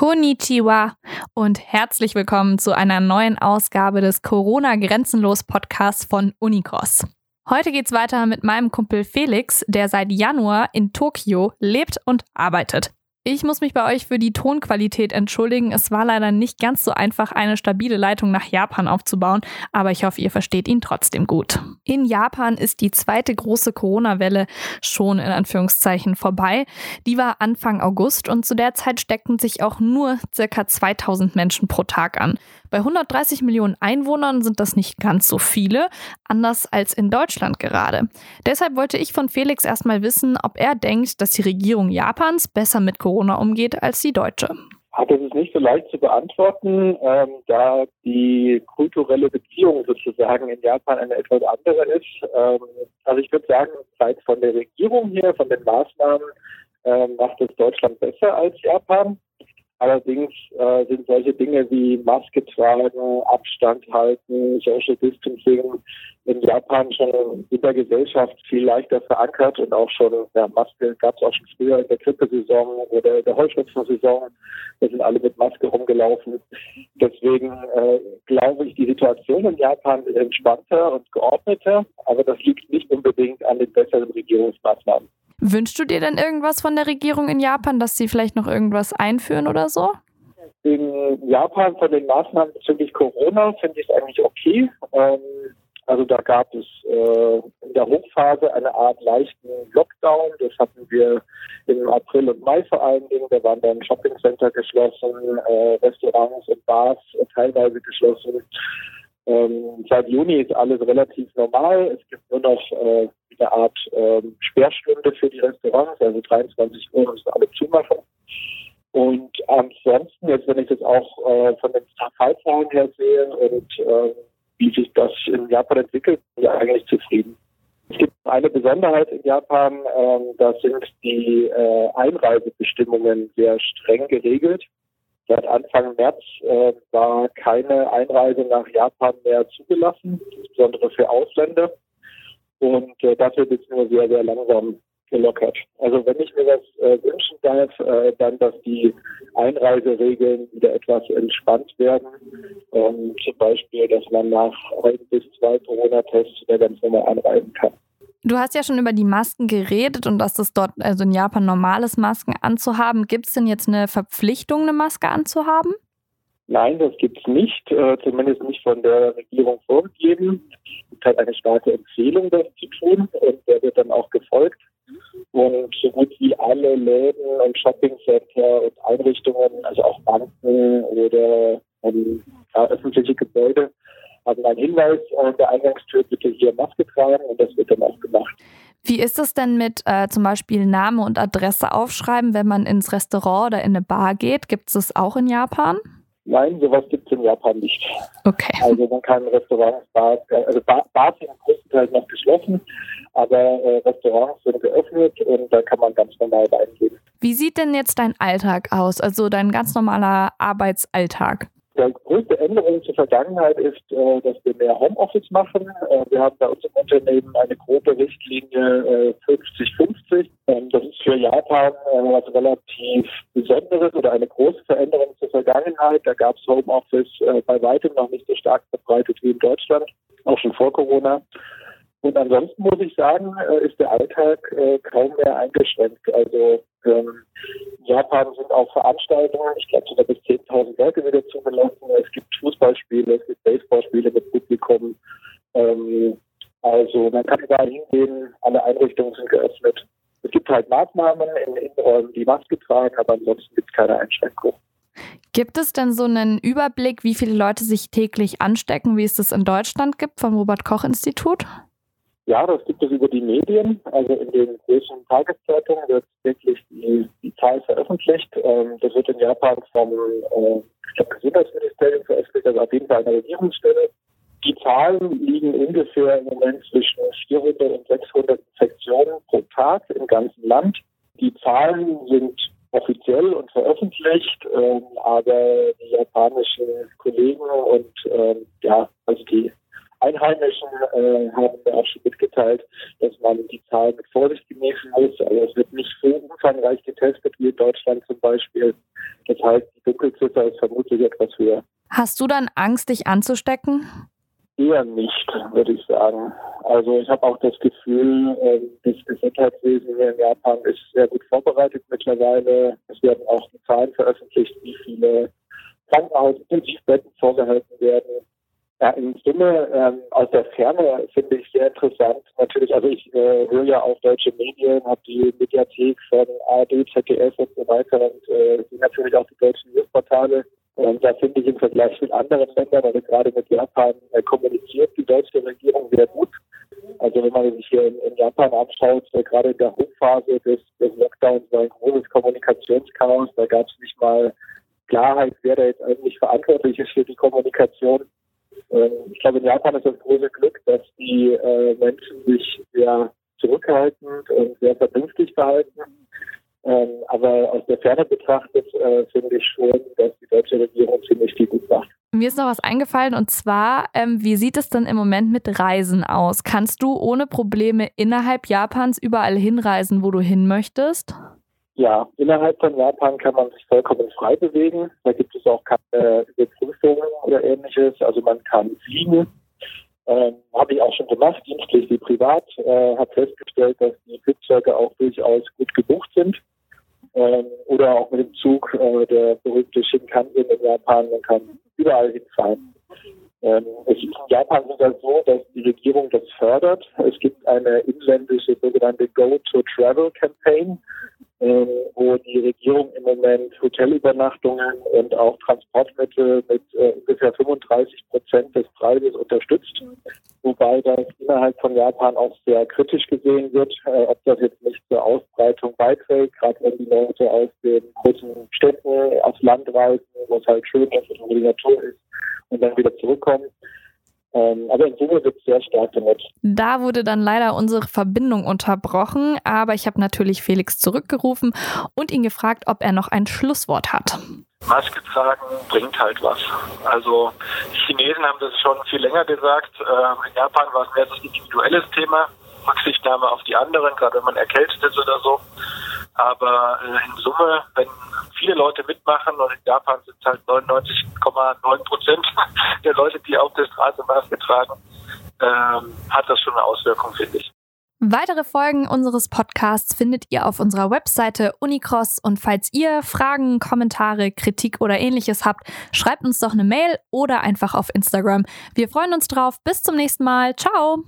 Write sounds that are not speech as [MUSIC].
Konnichiwa und herzlich willkommen zu einer neuen Ausgabe des Corona Grenzenlos Podcasts von Unicross. Heute geht's weiter mit meinem Kumpel Felix, der seit Januar in Tokio lebt und arbeitet. Ich muss mich bei euch für die Tonqualität entschuldigen. Es war leider nicht ganz so einfach, eine stabile Leitung nach Japan aufzubauen, aber ich hoffe, ihr versteht ihn trotzdem gut. In Japan ist die zweite große Corona-Welle schon in Anführungszeichen vorbei. Die war Anfang August und zu der Zeit steckten sich auch nur circa 2000 Menschen pro Tag an. Bei 130 Millionen Einwohnern sind das nicht ganz so viele, anders als in Deutschland gerade. Deshalb wollte ich von Felix erstmal wissen, ob er denkt, dass die Regierung Japans besser mit Corona umgeht als die deutsche. Das ist nicht so leicht zu beantworten, ähm, da die kulturelle Beziehung sozusagen in Japan eine etwas andere ist. Ähm, also ich würde sagen, seit von der Regierung hier, von den Maßnahmen, ähm, macht es Deutschland besser als Japan. Allerdings äh, sind solche Dinge wie Maske tragen, Abstand halten, Social Distancing in Japan schon in der Gesellschaft viel leichter verankert und auch schon, ja, Maske gab es auch schon früher in der Grippesaison oder der Heuschnupfensaison. Da sind alle mit Maske rumgelaufen. Deswegen äh, glaube ich, die Situation in Japan ist entspannter und geordneter, aber das liegt nicht unbedingt an den besseren Regierungsmaßnahmen. Wünschst du dir denn irgendwas von der Regierung in Japan, dass sie vielleicht noch irgendwas einführen oder so? In Japan von den Maßnahmen bezüglich Corona finde ich es eigentlich okay. Ähm, also da gab es äh, in der Hochphase eine Art leichten Lockdown. Das hatten wir im April und Mai vor allen Dingen. Da waren dann Shoppingcenter geschlossen, äh, Restaurants und Bars teilweise geschlossen. Ähm, seit Juni ist alles relativ normal. Es gibt nur noch äh, eine Art ähm, Sperrstunde für die Restaurants, also 23 Uhr müssen alle zumachen. Und ansonsten, jetzt wenn ich das auch äh, von den Fallzahlen her sehe und äh, wie sich das in Japan entwickelt, bin ich eigentlich zufrieden. Es gibt eine Besonderheit in Japan, ähm, da sind die äh, Einreisebestimmungen sehr streng geregelt. Seit Anfang März äh, war keine Einreise nach Japan mehr zugelassen, insbesondere für Ausländer. Und äh, das wird jetzt nur sehr, sehr langsam gelockert. Also wenn ich mir das äh, wünschen darf, äh, dann, dass die Einreiseregeln wieder etwas entspannt werden. Ähm, zum Beispiel, dass man nach ein bis zwei Corona-Tests wieder ganz normal einreisen kann. Du hast ja schon über die Masken geredet und dass es dort, also in Japan normal ist, Masken anzuhaben. Gibt es denn jetzt eine Verpflichtung, eine Maske anzuhaben? Nein, das gibt es nicht, äh, zumindest nicht von der Regierung vorgegeben. Es halt eine starke Empfehlung, das zu tun und der wird dann auch gefolgt. Und so gut wie alle Läden und Shoppingcenter und Einrichtungen, also auch Banken oder ähm, ja, öffentliche Gebäude, haben einen Hinweis an der Eingangstür, bitte hier Maske tragen und das wird dann auch gemacht. Wie ist es denn mit äh, zum Beispiel Name und Adresse aufschreiben, wenn man ins Restaurant oder in eine Bar geht? Gibt es das auch in Japan? Nein, sowas gibt es in Japan nicht. Okay. Also man kann Restaurants, Bars, also Bars sind größtenteils noch geschlossen, aber äh, Restaurants sind geöffnet und da kann man ganz normal reingehen. Wie sieht denn jetzt dein Alltag aus, also dein ganz normaler Arbeitsalltag? Die größte Änderung zur Vergangenheit ist, äh, dass wir mehr Homeoffice machen. Äh, wir haben bei uns im Unternehmen eine grobe Richtlinie 50-50. Äh, ähm, das ist für Japan was relativ Besonderes oder eine große Veränderung zur Vergangenheit. Da gab es Homeoffice bei weitem noch nicht so stark verbreitet wie in Deutschland, auch schon vor Corona. Und ansonsten muss ich sagen, ist der Alltag kaum mehr eingeschränkt. Also ähm, Japan sind auch Veranstaltungen, ich glaube sogar bis 10.000 Leute wieder zugelassen. Es gibt Fußballspiele, es gibt Baseballspiele mit Publikum. Ähm, also man kann überall hingehen, alle Einrichtungen sind geöffnet. Es gibt halt Maßnahmen in den Innenräumen, die Maske tragen, aber ansonsten gibt es keine Einschränkung. Gibt es denn so einen Überblick, wie viele Leute sich täglich anstecken, wie es das in Deutschland gibt vom Robert Koch Institut? Ja, das gibt es über die Medien. Also in den größeren Tageszeitungen wird wirklich Zahl veröffentlicht. Ähm, das wird in Japan vom äh, Gesundheitsministerium veröffentlicht, also auf jeden Fall eine Regierungsstelle. Die Zahlen liegen ungefähr im Moment zwischen 400 und 600 Infektionen pro Tag im ganzen Land. Die Zahlen sind offiziell und veröffentlicht, ähm, aber die japanischen Kollegen und ähm, ja, also die Einheimischen äh, haben mir auch schon mitgeteilt, dass man die Zahlen mit Vorsicht genießen muss. Also es wird nicht so umfangreich getestet wie in Deutschland zum Beispiel. Das heißt, die Dunkelziffer ist vermutlich etwas höher. Hast du dann Angst, dich anzustecken? Eher nicht, würde ich sagen. Also ich habe auch das Gefühl, ähm, das Gesundheitswesen hier in Japan ist sehr gut vorbereitet mittlerweile. Es werden auch die Zahlen veröffentlicht, wie viele Krankenhausintensivbetten vorgehalten werden. Ja, in Summe ähm, aus der Ferne finde ich sehr interessant. Natürlich, also ich äh, höre ja auch deutsche Medien, habe die Mediathek von ARD, ZDF und so weiter und äh, natürlich auch die deutschen Newsportale. Und da finde ich im Vergleich mit anderen Ländern, also gerade mit Japan, äh, kommuniziert die deutsche Regierung sehr gut. Also wenn man sich hier in, in Japan anschaut, äh, gerade in der Hochphase des, des Lockdowns war ein großes Kommunikationschaos. Da gab es nicht mal Klarheit, wer da jetzt eigentlich verantwortlich ist für die Kommunikation. Ähm, ich glaube, in Japan ist das große Glück, dass die äh, Menschen sich sehr zurückhaltend und sehr vernünftig verhalten. Ähm, aber aus der Ferne betrachtet äh, finde ich schon, dass die deutsche Regierung ziemlich viel gut macht. Mir ist noch was eingefallen und zwar, ähm, wie sieht es denn im Moment mit Reisen aus? Kannst du ohne Probleme innerhalb Japans überall hinreisen, wo du hin möchtest? Ja, innerhalb von Japan kann man sich vollkommen frei bewegen. Da gibt es auch keine Überprüfungen oder ähnliches. Also man kann fliegen. Ähm, Habe ich auch schon gemacht, dienstlich wie privat. Äh, Habe festgestellt, dass die Flugzeuge auch durchaus gut gebucht sind. Ähm, oder auch mit dem Zug, äh, der berühmte Shinkansen in Japan. Man kann überall hinfahren. Ähm, in Japan sogar so, dass die Regierung das fördert. Es gibt eine inländische sogenannte Go-to-Travel-Campaign ähm, wo die Regierung im Moment Hotelübernachtungen und auch Transportmittel mit äh, ungefähr 35 Prozent des Preises unterstützt. Wobei das innerhalb von Japan auch sehr kritisch gesehen wird, äh, ob das jetzt nicht zur Ausbreitung beiträgt, gerade wenn die Leute aus den großen Städten aufs Land reisen, wo es halt schön ist und Natur ist und dann wieder zurückkommen. Ähm, aber in Summe wird es sehr stark genutzt. Da wurde dann leider unsere Verbindung unterbrochen, aber ich habe natürlich Felix zurückgerufen und ihn gefragt, ob er noch ein Schlusswort hat. Maske tragen bringt halt was. Also die Chinesen haben das schon viel länger gesagt. Ähm, in Japan war es mehr so ein individuelles Thema, Rücksichtnahme auf die anderen, gerade wenn man erkältet ist oder so. Aber äh, in Summe, wenn viele Leute mitmachen und in Japan sind es halt 99,9 Prozent [LAUGHS] der Leute, die auf der Straße Maske tragen, ähm, hat das schon eine Auswirkung, finde ich. Weitere Folgen unseres Podcasts findet ihr auf unserer Webseite Unicross und falls ihr Fragen, Kommentare, Kritik oder ähnliches habt, schreibt uns doch eine Mail oder einfach auf Instagram. Wir freuen uns drauf. Bis zum nächsten Mal. Ciao!